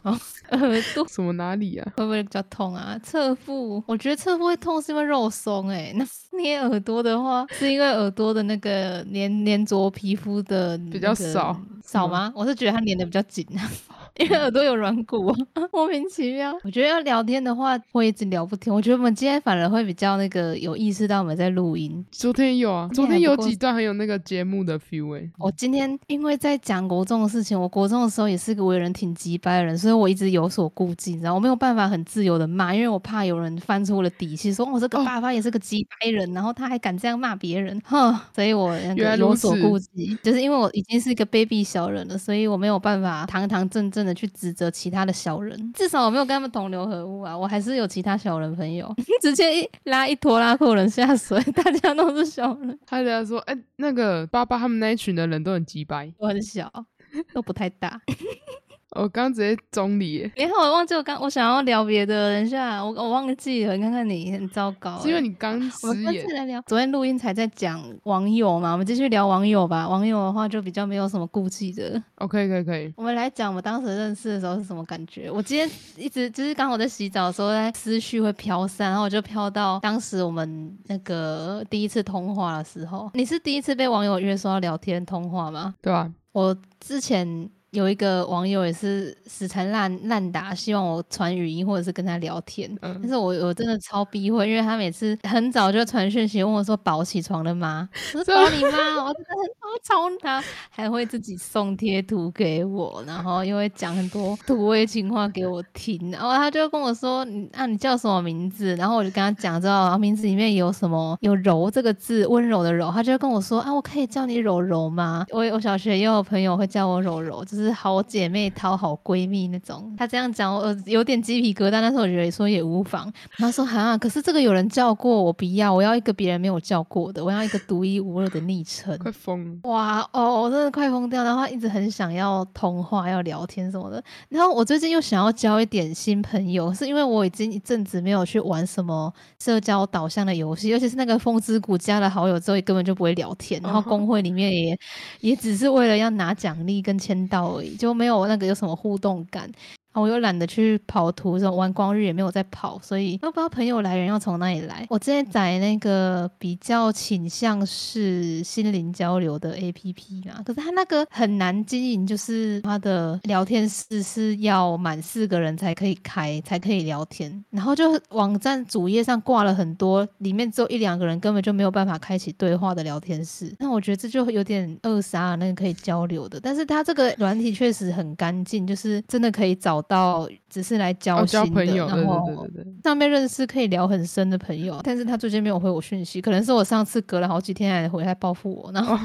耳朵什么哪里啊？会不会比较痛啊？侧腹，我觉得侧腹会痛是因为肉松哎、那捏耳朵的话，是因为耳朵的那个粘粘着皮肤的比较少少吗吗？我是觉得他粘的比较紧啊。因为耳朵有软骨，莫名其妙。我觉得要聊天的话，会一直聊不停。我觉得我们今天反而会比较那个有意识到我们在录音。昨天有啊，昨天有几段很有那个节目的 feel 哎、我今天因为在讲国中的事情，我国中的时候也是个为人挺鸡掰的人，所以我一直有所顾忌，你知道，我没有办法很自由的骂，因为我怕有人翻出我的底细，说我这个哦爸爸也是个鸡掰人，然后他还敢这样骂别人，哼，所以我有所顾忌，就是因为我已经是一个卑鄙小人了，所以我没有办法堂堂正正的去指责其他的小人，至少我没有跟他们同流合污啊，我还是有其他小人朋友，直接一拉一拖拉库人下水，大家都是小人，他人家说，哎、那个爸爸他们那一群的人都很鸡掰。我很小，都不太大。我刚刚直接中你好，我忘记我刚我想要聊别的，等一下我我忘记了，你看看你很糟糕欸、是因为你刚 我失们。来聊。昨天录音才在讲网友嘛，我们继续聊网友吧。网友的话就比较没有什么顾忌的。哦，可以可以。我们来讲我们当时认识的时候是什么感觉。我今天一直就是刚好在洗澡的时候，在思绪会飘散，然后我就飘到当时我们那个第一次通话的时候。你是第一次被网友约说要聊天通话吗？对啊、我之前有一个网友也是死缠烂烂打，希望我传语音或者是跟他聊天。但嗯，是我我真的超避讳，因为他每次很早就传讯息问我说：“宝起床了吗？”我说：“ 宝你妈！”我真的很好吵他，还会自己送贴图给我，然后又会讲很多土味情话给我听。然后他就跟我说：“你啊，你叫什么名字？”然后我就跟他讲之后，然后名字里面有什么有柔这个字，温柔的柔，他就跟我说：“啊，我可以叫你柔柔吗？”我我小学也有朋友会叫我柔柔，就是好姐妹讨、好闺蜜那种。她这样讲，我有点鸡皮疙瘩，但是我觉得说也无妨。她说：“哈，可是这个有人叫过，我不要，我要一个别人没有叫过的，我要一个独一无二的昵称。”快疯了。哇哦，我真的快疯掉！然后她一直很想要通话、要聊天什么的。然后我最近又想要交一点新朋友，是因为我已经一阵子没有去玩什么社交导向的游戏，尤其是那个风之谷加了好友之后，根本就不会聊天。然后哦公会里面也也只是为了要拿奖励跟签到就没有那个有什么互动感。我又懒得去跑图，这种玩光日也没有在跑，所以都不知道朋友来源要从哪里来。我之前载那个比较倾向是心灵交流的 A P P 嘛，可是它那个很难经营，就是它的聊天室是要满四个人才可以开，才可以聊天，然后就网站主页上挂了很多，里面只有一两个人根本就没有办法开启对话的聊天室。那我觉得这就有点扼杀了那个可以交流的，但是它这个软体确实很干净，就是真的可以找到只是来交哦，心的，交朋友，然后。上面认识可以聊很深的朋友，但是他最近没有回我讯息，可能是我上次隔了好几天才回来报复我。然后，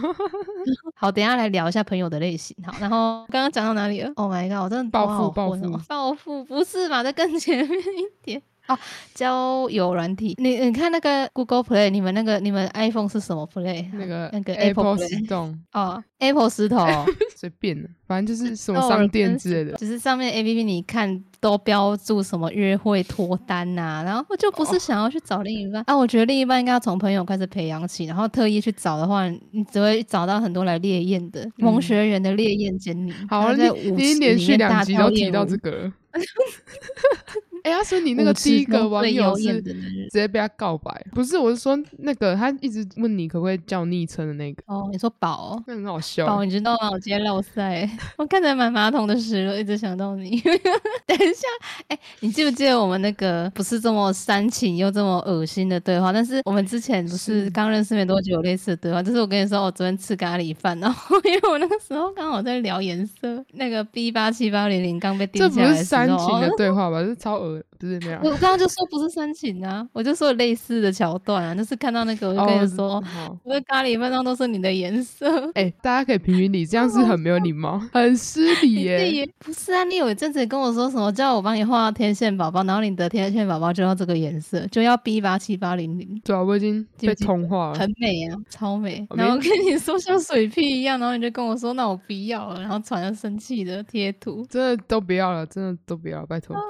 好，等一下来聊一下朋友的类型。好，然后刚刚讲到哪里了？Oh my god，我真的报复报复报复不是嘛？在更前面一点。哦，交友软体，你你看那个 Google Play，你们那个你们 iPhone 是什么 Play？那个那个 Apple 石洞哦，Apple 石头哦，随便的，反正就是什么商店之类的。只是上面 A P P 你看都标注什么约会脱单呐、然后我就不是想要去找另一半、啊，我觉得另一半应该要从朋友开始培养起，然后特意去找的话，你只会找到很多来烈焰的萌学园的烈焰经理。好，你他在舞你已经连续两集都提到这个了。哎、呀，所以你那个第一个网友是直接被他告白？不是，我是说那个他一直问你可不可以叫昵称的那个，哦，你说宝哦 那很好笑。宝，你知道吗？我今天落塞，我看着满马桶的屎了，一直想到你。等一下，哎、你记不记得我们那个不是这么煽情又这么恶心的对话？但是我们之前不是是刚认识没多久有类似的对话，就是我跟你说我昨天吃咖喱饭，然后因为我那个时候刚好在聊颜色，那个 B 八七八零零刚被定这不下来的时是煽情的对话吧？这是超恶，不是没有我。刚刚就说不是煽情啊，我就说类似的桥段啊，就是看到那个我就跟哦你说，好我的咖喱饭上都是你的颜色。哎、大家可以评评理，这样是很没有礼貌，很失礼耶。也不是啊，你有一阵子跟我说什么叫我帮你画天线宝宝，然后你的天线宝宝就要这个颜色，就要 B 八七八零零，对啊，我已经被记不记得同化了。很美啊，超美。然后跟你说像水屁一样，然后你就跟我说那我不要了，然后传了生气的贴图，真的都不要了，真的都不要了，拜托超。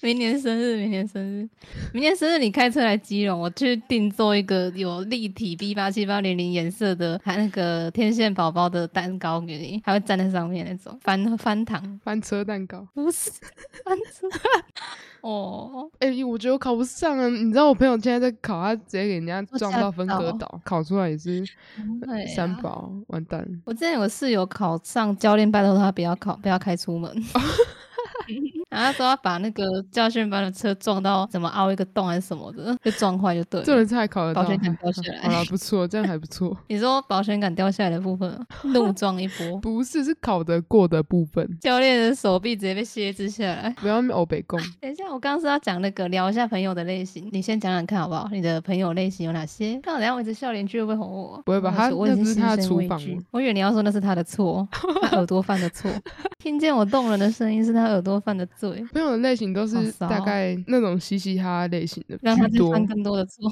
明年生日，明年生日，明年生日，你开车来基隆，我去定做一个有立体 B 八七八零零颜色的，还那个天线宝宝的蛋糕给你，还会站在上面那种翻翻糖，翻车蛋糕。不是翻车。哦，哎、我觉得我考不上啊！你知道我朋友现在在考，他直接给人家撞到分隔到岛，考出来也是三宝，完蛋。我之前有个室友考上，教练拜托他不要考，不要开出门。然后他说要把那个教训班的车撞到怎么凹一个洞还是什么的，就撞坏就对了。这人才考得到，保险杆掉下来 好了，不错，这样还不错。你说保险杆掉下来的部分，怒撞一波，不是，是考得过的部分，教练的手臂直接被卸肢下来。不要欧北共。等一下，我刚刚是要讲那个聊一下朋友的类型，你先讲讲看好不好？你的朋友类型有哪些？那我等一下我一直笑脸剧会不会哄我？不会吧他那不是他的厨房吗我以为你要说那是他的错，他耳朵犯的错。听见我动人的声音是他耳朵犯的罪，朋友的类型都是大概那种嘻嘻哈哈类型的让他。去犯更多的错。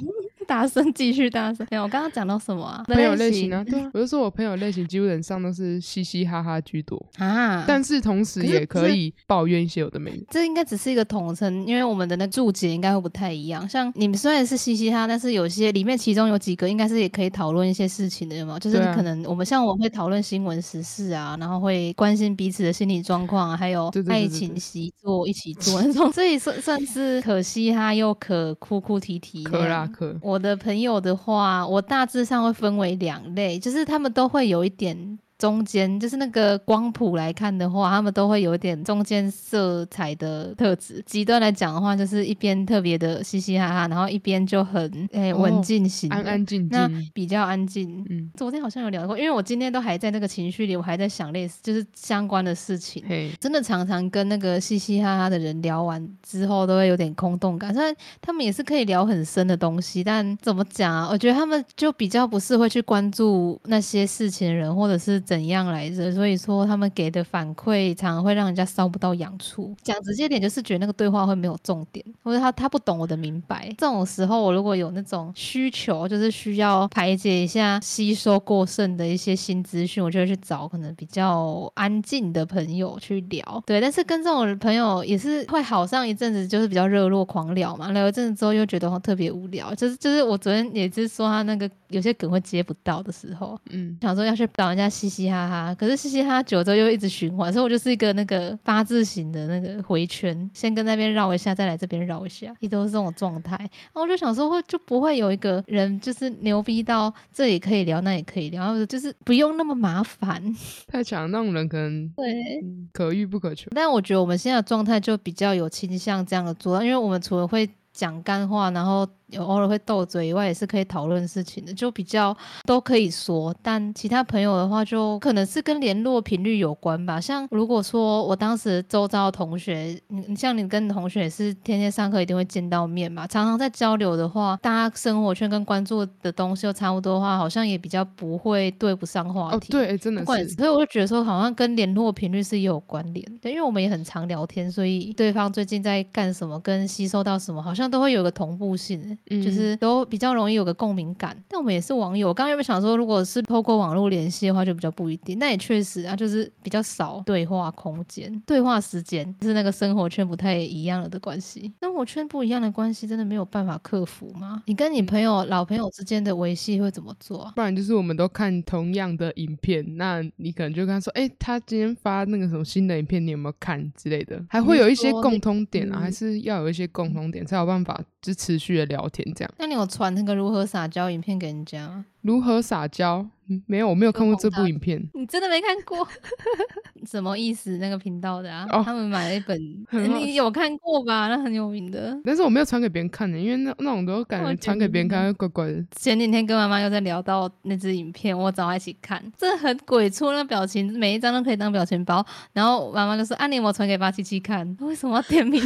大声，继续大声。没有，我刚刚讲到什么啊？朋友类型啊，对啊，我就说我朋友类型基本上都是嘻嘻哈哈居多，啊，但是同时也可以抱怨一些有的没的。这应该只是一个统称，因为我们的那注解应该会不太一样。像你们虽然是嘻嘻哈，但是有些里面其中有几个应该是也可以讨论一些事情的，有没有？就是可能我们像我会讨论新闻时事啊，然后会关心彼此的心理状况啊，还有爱情习作一起做那种，所以算算是可嘻哈又可哭哭啼啼那可啦。可，我的朋友的话，我大致上会分为两类，就是他们都会有一点。中间就是那个光谱来看的话，他们都会有一点中间色彩的特质。极端来讲的话，就是一边特别的嘻嘻哈哈，然后一边就很诶、哦文静型的，安安静那静，比较安静。嗯，昨天好像有聊过，因为我今天都还在那个情绪里，我还在想类似就是相关的事情。嘿，真的常常跟那个嘻嘻哈哈的人聊完之后，都会有点空洞感。虽然他们也是可以聊很深的东西，但怎么讲啊？我觉得他们就比较不是会去关注那些事情的人，或者是怎样来着。所以说，他们给的反馈常常会让人家烧不到痒处。讲直接点，就是觉得那个对话会没有重点，或者他他不懂我的明白。这种时候，我如果有那种需求，就是需要排解一下吸收过剩的一些新资讯，我就会去找可能比较安静的朋友去聊。对，但是跟这种朋友也是会好上一阵子，就是比较热络狂聊嘛。聊一阵子之后，又觉得特别无聊。就是就是我昨天也是说他那个有些梗会接不到的时候，嗯，想说要去找人家嘻嘻哈哈，可是嘻嘻哈哈久之后又一直循环，所以我就是一个那个八字形的那个回圈，先跟那边绕一下，再来这边绕一下，一都是这种状态。然后我就想说会就不会有一个人就是牛逼到这也可以聊，那也可以聊，然后就是不用那么麻烦。太强，那种人可能对，嗯可遇不可求。但我觉得我们现在的状态就比较有倾向这样的做，因为我们除了会讲干话，然后有偶尔会斗嘴以外，也是可以讨论事情的，就比较都可以说。但其他朋友的话，就可能是跟联络频率有关吧。像如果说我当时周遭的同学，你你像你跟同学也是天天上课一定会见到面嘛，常常在交流的话，大家生活圈跟关注的东西又差不多的话，好像也比较不会对不上话哦，题。对，真的是，所以我就觉得说，好像跟联络频率是有关联的，因为我们也很常聊天，所以对方最近在干什么，跟吸收到什么，好像都会有个同步性，嗯就是都比较容易有个共鸣感。但我们也是网友，我刚刚原本想说，如果是透过网络联系的话，就比较不一定。那也确实啊，就是比较少对话空间、对话时间，就是那个生活圈不太一样了的关系。生活圈不一样的关系，真的没有办法克服吗？你跟你朋友、老朋友之间的维系会怎么做啊？不然就是我们都看同样的影片，那你可能就跟他说，哎、他今天发那个什么新的影片，你有没有看之类的？还会有一些共通点啊，嗯还是要有一些共通点才有办法就持续的聊天这样。那你有传那个如何撒娇影片给人家吗？如何撒娇？嗯没有，我没有看过这部影片。你真的没看过？什么意思？那个频道的啊？哦他们买了一本，你有看过吧？那很有名的。但是我没有传给别人看的，因为那那种都感觉觉传给别人看会怪怪的。前几天跟妈妈又在聊到那支影片，我找她一起看，这很鬼畜，那表情每一张都可以当表情包。然后妈妈就说：“啊，你有没有传给八七七看？为什么要点名？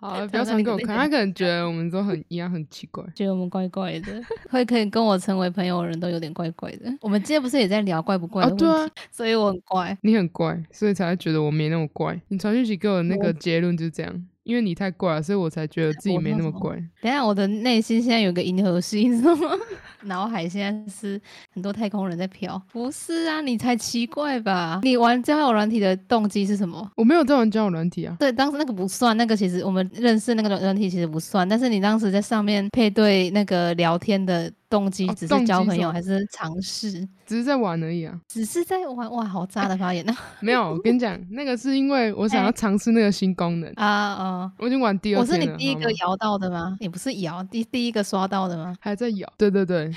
好，不要传给我看，他可能觉得我们都很一样，很奇怪。觉得我们怪怪的，会可以跟我成为朋友的人都有点怪怪的。我们今天不是也在聊怪不怪的哦，问题，对啊，所以我很怪。你很怪，所以才会觉得我没那么怪。你传讯息给我的那个结论就是这样，因为你太怪了，所以我才觉得自己没那么怪。等一下，我的内心现在有个银河系，你知道吗？脑海现在是很多太空人在飘。不是啊，你才奇怪吧？你玩交友软体的动机是什么？我没有在玩交友软体啊。对，当时那个不算，那个其实我们认识那个软体其实不算，但是你当时在上面配对那个聊天的动机，只是交朋友还是尝试？只是在玩而已啊。只是在玩，哇，好渣的发言啊！没有，我跟你讲，那个是因为我想要尝试那个新功能啊啊，我已经玩第二天了。我是你第一个摇到的吗？你不是摇第第一个刷到的吗？还在摇。对对对。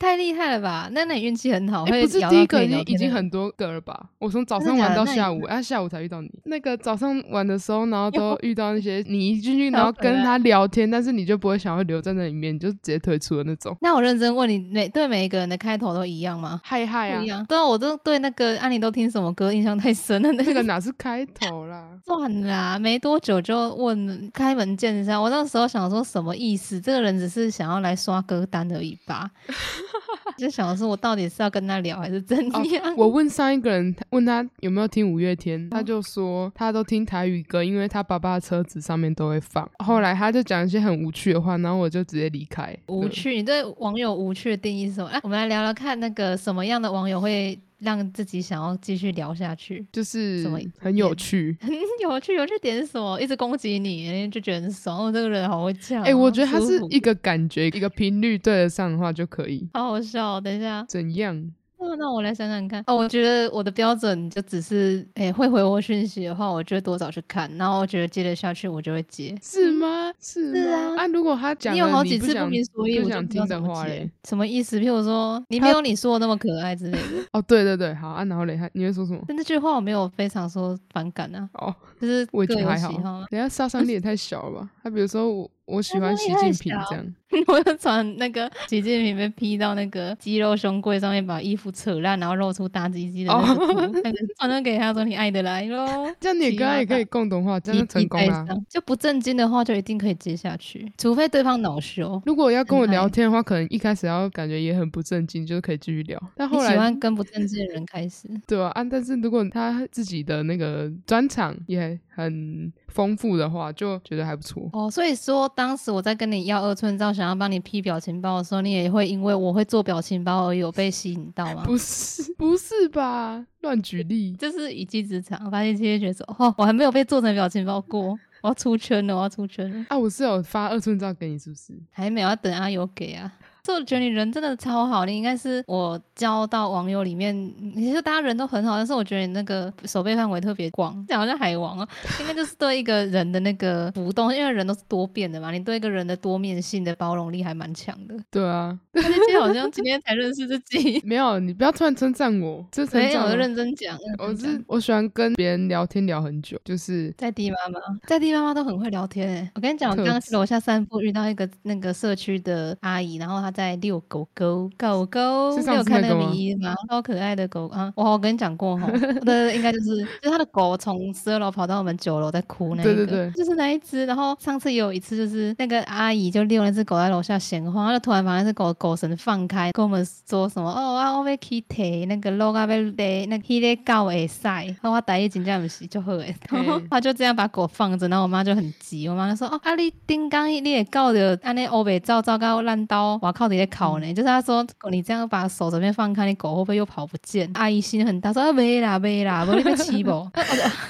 太厉害了吧？那那你运气很好，不是第一个，已经已经很多个了吧？我从早上玩到下午，啊，下午才遇到你。那个早上玩的时候，然后都遇到那些你一进去，然后跟他聊天，但是你就不会想要留在那里面，你就直接退出的那种。那我认真问你，每对每一个人的开头都一样吗？嗨嗨啊！一样。对啊，我都对那个安妮都听什么歌印象太深了。那个哪是开头啦？算啦，没多久就问开门见山。我那时候想说什么意思？这个人只是想要来刷歌单而已吧？就想。老师，我到底是要跟他聊还是怎样？我问上一个人，问他有没有听五月天，他就说他都听台语歌，因为他爸爸的车子上面都会放。后来他就讲一些很无趣的话，然后我就直接离开。无趣？你对网友无趣的定义是什么？哎，我们来聊聊看，那个什么样的网友会？让自己想要继续聊下去，就是什么很有趣，很有趣，有趣点是什么？一直攻击你，就觉得很爽。哦这个人好会讲。哎，我觉得他是一个感觉，一个频率对得上的话就可以。好好笑，等一下。怎样？那我来想想看哦，我觉得我的标准就只是，哎，会回我讯息的话，我就会多早去看，然后我觉得接得下去，我就会接，是吗？是是啊。啊，如果他讲你有好几次不明所以，我想听的话嘞，什么意思？譬如说，你没有你说的那么可爱之类的。哦，对对对，好啊，然后嘞，你会说什么？那句话我没有非常说反感啊。哦，就是我觉得还好。等下杀伤力也太小了吧？他比如说我。我喜欢习近平这样，我就传那个习近平被 P 到那个肌肉胸柜上面，把衣服扯烂，然后露出大鸡鸡的那个图，传了给他说你爱的来喽。这样你刚刚也可以共同化，真的成功了。就不正经的话，就一定可以接下去，除非对方恼羞。如果要跟我聊天的话，可能一开始要感觉也很不正经，就是可以继续聊。但后来喜欢跟不正经的人开始，对啊，啊，但是如果他自己的那个专场也很丰富的话，就觉得还不错。哦，所以说当时我在跟你。要二寸照，想要帮你 P 表情包的时候，你也会因为我会做表情包而有被吸引到吗？不是，不是吧？乱举例，这是一技之长。发现这些角色哦，我还没有被做成表情包过，我要出圈了，我要出圈了。啊，我是有发二寸照给你，是不是？还没有，要等阿友给啊。就觉得你人真的超好，你应该是我交到网友里面，其实大家人都很好，但是我觉得你那个手背范围特别广，好像海王啊，应该就是对一个人的那个浮动，因为人都是多变的嘛，你对一个人的多面性的包容力还蛮强的。对啊，今天好像今天才认识自己，没有，你不要突然称赞我，这没有认真讲，我是我喜欢跟别人聊天聊很久，就是在地妈妈，在地妈妈都很会聊天诶。我跟你讲，我刚刚去楼下散步遇到一个那个社区的阿姨，然后她。在遛狗狗，狗狗你有看那个迷吗？超可爱的狗啊！我我跟你讲过哈，对，应该就是就是他的狗从十二楼跑到我们九楼在哭那个，对对对，就是那一只。然后上次有一次就是那个阿姨就遛那只狗在楼下闲晃，她就突然把那只狗狗绳放开，跟我们说什么哦啊我被 kitty 那个 log 被勒那 kitty 狗会晒，然后我第一真正不是就好诶，然后他就这样把狗放着，然后我妈就很急，我妈就说哦啊你顶刚你也搞的安尼欧北糟糟糕烂刀，我靠！你在考呢，就是他说你这样把手这边放开，你狗会不会又跑不见？阿姨心很大，说啊没啦没啦，我那边欺负，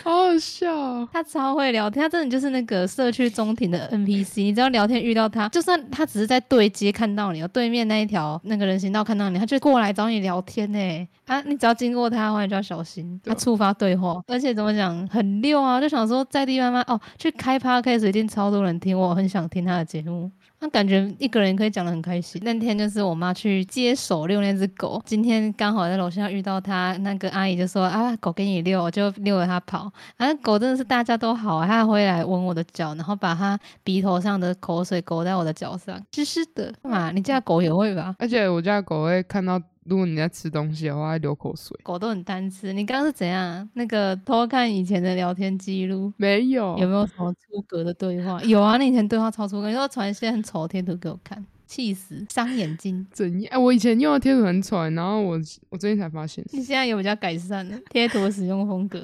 好好笑。他超会聊天，他真的就是那个社区中庭的 NPC。你只要聊天遇到他，就算他只是在对接看到你，对面那一条那个人行道看到你，他就过来找你聊天呢。啊，你只要经过他的话，你就要小心，他触发对话。而且怎么讲，很溜啊，就想说在地妈妈哦，去开 podcast 一定超多人听，我很想听他的节目。那感觉一个人可以讲的很开心。那天就是我妈去接手遛那只狗，今天刚好在楼下遇到她，那个阿姨就说啊，狗给你遛，我就遛着它跑。啊，狗真的是大家都好，它会来闻我的脚，然后把它鼻头上的口水勾在我的脚上，湿湿的。嘛，你家狗也会吧？而且我家狗会看到。如果你在吃东西的话，流口水。狗都很贪吃。你刚刚是怎样？那个偷看以前的聊天记录？没有。有没有什么出格的对话？有啊，你以前对话超出格，你说传一些很丑的贴图给我看。气死，伤眼睛。怎样？哎，我以前用的贴图很丑，然后我我最近才发现，你现在有比较改善了贴图的使用风格。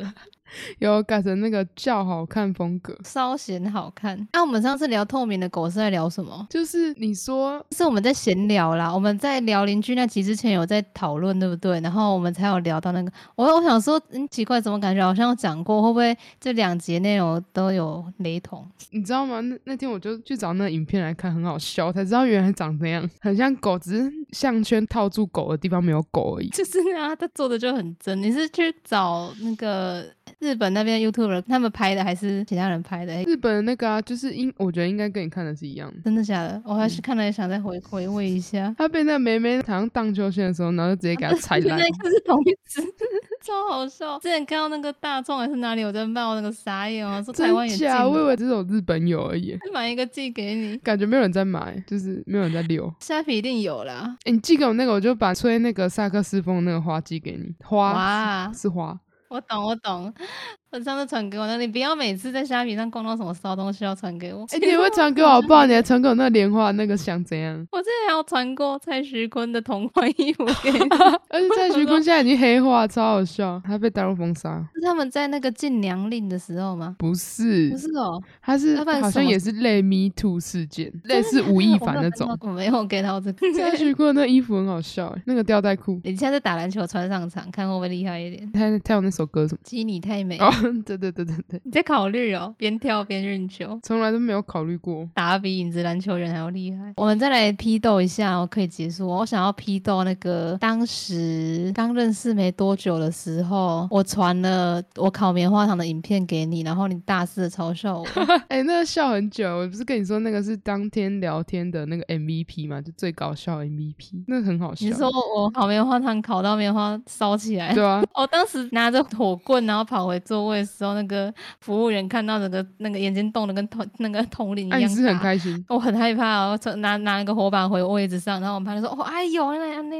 有改成那个较好看风格，稍显好看。那我们上次聊透明的狗是在聊什么？就是你说是我们在闲聊啦，我们在聊邻居那集之前有在讨论，对不对？然后我们才有聊到那个。我我想说，嗯，奇怪，怎么感觉好像有讲过？会不会这两节内容都有雷同？你知道吗？那那天我就去找那个影片来看，很好笑，才知道原来长这样，很像狗，只是项圈套住狗的地方没有狗而已。就是啊，他做的就很真。你是去找那个？日本那边 YouTube 他们拍的还是其他人拍的？日本的那个啊，就是应我觉得应该跟你看的是一样的。真的假的？我还是看了想再回回味一下。他被那妹妹好像荡秋千的时候，然后就直接给他踩烂。那个是同一只，超好笑。之前看到那个大众还是哪里有在卖，我那个傻眼哦，说台湾也进。我以为只有日本有而已。买一个寄给你，感觉没有人在买，就是没有人在溜。虾皮一定有啦。哎，你寄给我那个，我就把吹那个萨克斯风那个花寄给你。花是花。我懂，我懂。我上次传给我，那你不要每次在虾皮上逛到什么骚东西要传给我。哎，你会传给我好不好？你还传给我那莲花那个想怎样？我之前还有传过蔡徐坤的同款衣服给你，而且蔡徐坤现在已经黑化，超好笑，他被大陆封杀。是他们在那个禁娘令的时候吗？不是，不是哦，他是好像也是类 Me Too 事件，类似吴亦凡那种。我没有给到这个。蔡徐坤那衣服很好笑，那个吊带裤。你现在打篮球穿上场，看会不会厉害一点？他他有那首歌什么？基你太美。哦，对对对对对。你在考虑哦，边跳边运球，从来都没有考虑过，打比影子篮球员还要厉害。我们再来批斗一下，我可以结束。我想要批斗那个当时刚认识没多久的时候，我传了我烤棉花糖的影片给你，然后你大肆的嘲笑我。哎，那个笑很久，我不是跟你说那个是当天聊天的那个 MVP 嘛，就最搞笑 MVP，那很好笑。你说我烤棉花糖烤到棉花烧起来，对啊。我当时拿着火棍，然后跑回座位的时候，那个。服务员看到整个那个眼睛动的跟铜那个铜铃一样是很开心，我很害怕，我拿拿一个火把回位置上，然后我们朋友说：“哦，哎呦，那样呢，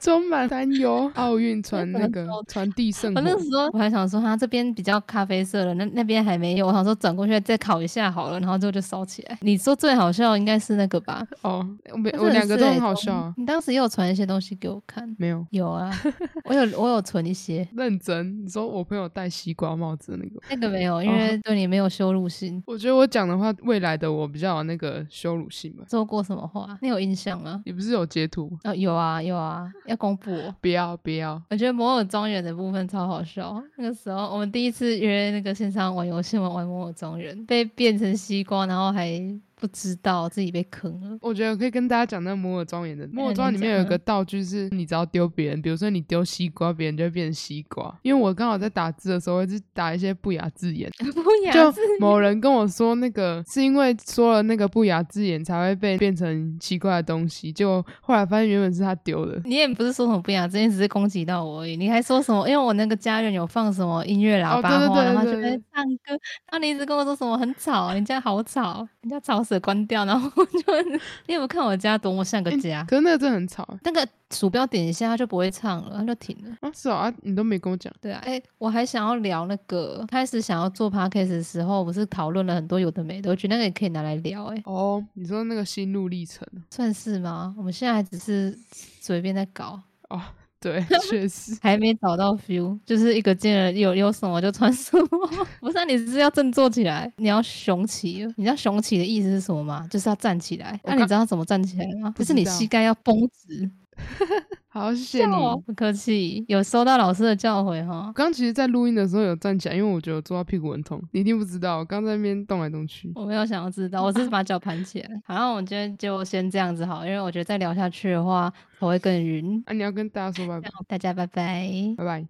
充满担忧。”奥运 传那个传递圣火。那时候我还想说，他这边比较咖啡色了，那那边还没有。我想说转过去再烤一下好了，然后之后就烧起来。你说最好笑应该是那个吧？哦，我我两个都很好笑。你当时也有传一些东西给我看？没有？有啊，我有我有存一些。认真，你说我朋友带西瓜帽子那个？那个没有，因为对你没有羞辱性。我觉得我讲的话，未来的我比较有那个羞辱性吧。说过什么话？你有印象吗？你不是有截图？哦，有啊，有啊，要公布？不要，不要。我觉得摩尔庄园的部分超好笑。那个时候我们第一次约那个线上玩游戏玩玩摩尔庄园，被变成西瓜，然后还。不知道自己被坑了。我觉得可以跟大家讲那摩尔庄园的摩尔庄里面有一个道具，是你只要丢别人，比如说你丢西瓜，别人就会变成西瓜。因为我刚好在打字的时候，一直打一些不雅字眼。不雅就某人跟我说，那个是因为说了那个不雅字眼才会被变成奇怪的东西。就后来发现原本是他丢的。你也不是说什么不雅字眼，只是攻击到我而已。你还说什么？因为我那个家人有放什么音乐喇叭，然后就在唱歌。然后你一直跟我说什么很吵，人家好吵，人家吵。关掉，然后就你有没有看我家多么像个家？可是那个真的很吵，那个鼠标点一下它就不会唱了，它就停了。啊，是啊，你都没跟我讲。对啊，哎，我还想要聊那个开始想要做 podcast 的时候，不是讨论了很多有的没的，我觉得那个也可以拿来聊。哎，哦，你说那个心路历程算是吗？我们现在还只是随便在搞哦。对，确实还没找到 feel，就是一个劲儿有有什么就穿什么。不是，你是要振作起来，你要雄起。你知道雄起的意思是什么吗？就是要站起来。那你知道怎么站起来吗？就是你膝盖要绷直。好，谢谢你，不客气。有收到老师的教诲哈。刚其实，在录音的时候有站起来，因为我觉得坐到屁股很痛。你一定不知道，刚在那边动来动去。我没有想要知道，我是把脚盘起来。好，那我们今天就先这样子好，因为我觉得再聊下去的话，我会更晕。啊，你要跟大家说拜拜，大家拜拜，拜拜。